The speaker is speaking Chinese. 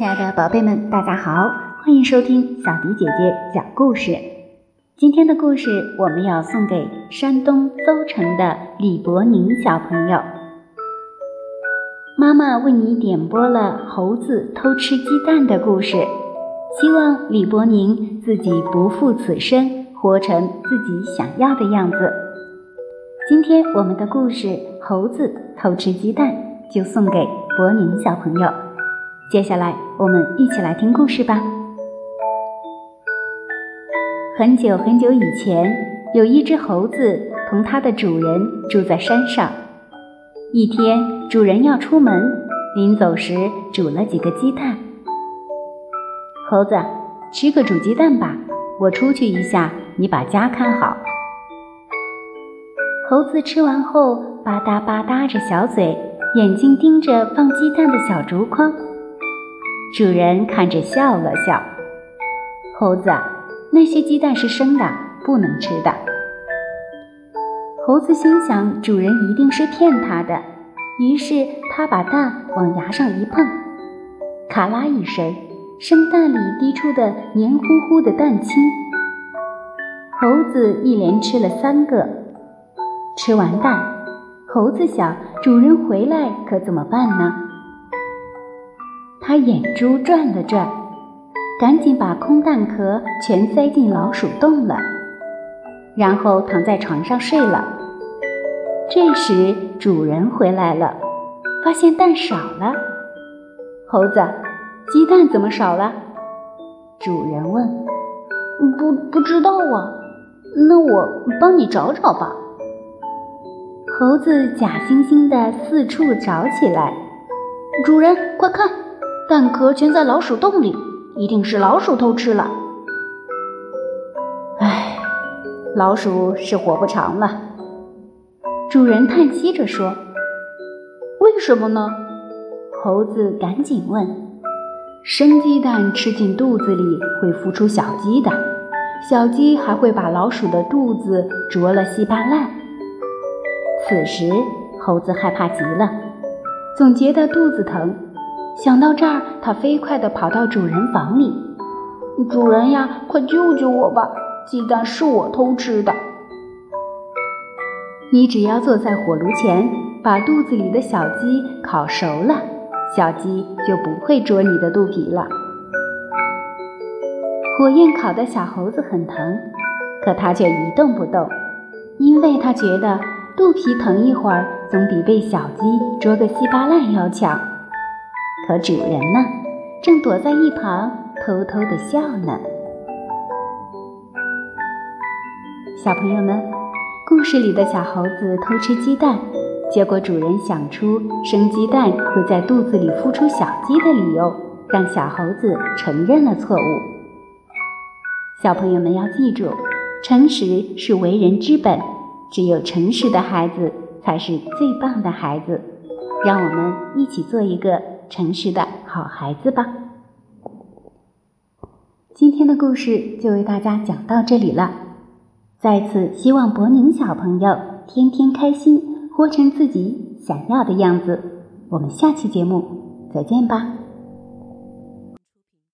亲爱的宝贝们，大家好，欢迎收听小迪姐姐讲故事。今天的故事我们要送给山东邹城的李伯宁小朋友。妈妈为你点播了猴子偷吃鸡蛋的故事，希望李伯宁自己不负此生，活成自己想要的样子。今天我们的故事《猴子偷吃鸡蛋》就送给伯宁小朋友。接下来，我们一起来听故事吧。很久很久以前，有一只猴子同它的主人住在山上。一天，主人要出门，临走时煮了几个鸡蛋。猴子，吃个煮鸡蛋吧，我出去一下，你把家看好。猴子吃完后，吧嗒吧嗒着小嘴，眼睛盯着放鸡蛋的小竹筐。主人看着笑了笑：“猴子，那些鸡蛋是生的，不能吃的。”猴子心想，主人一定是骗他的，于是他把蛋往牙上一碰，咔啦一声，生蛋里滴出的黏糊糊的蛋清。猴子一连吃了三个，吃完蛋，猴子想：主人回来可怎么办呢？他眼珠转了转，赶紧把空蛋壳全塞进老鼠洞了，然后躺在床上睡了。这时主人回来了，发现蛋少了。猴子，鸡蛋怎么少了？主人问。不不知道啊，那我帮你找找吧。猴子假惺惺地四处找起来。主人，快看！蛋壳全在老鼠洞里，一定是老鼠偷吃了。唉，老鼠是活不长了。主人叹息着说：“为什么呢？”猴子赶紧问：“生鸡蛋吃进肚子里会孵出小鸡的，小鸡还会把老鼠的肚子啄了稀巴烂。”此时，猴子害怕极了，总觉得肚子疼。想到这儿，他飞快地跑到主人房里。主人呀，快救救我吧！鸡蛋是我偷吃的。你只要坐在火炉前，把肚子里的小鸡烤熟了，小鸡就不会啄你的肚皮了。火焰烤的小猴子很疼，可它却一动不动，因为它觉得肚皮疼一会儿，总比被小鸡啄个稀巴烂要强。和主人呢，正躲在一旁偷偷的笑呢。小朋友们，故事里的小猴子偷吃鸡蛋，结果主人想出生鸡蛋会在肚子里孵出小鸡的理由，让小猴子承认了错误。小朋友们要记住，诚实是为人之本，只有诚实的孩子才是最棒的孩子。让我们一起做一个。诚实的好孩子吧。今天的故事就为大家讲到这里了。再次希望博宁小朋友天天开心，活成自己想要的样子。我们下期节目再见吧。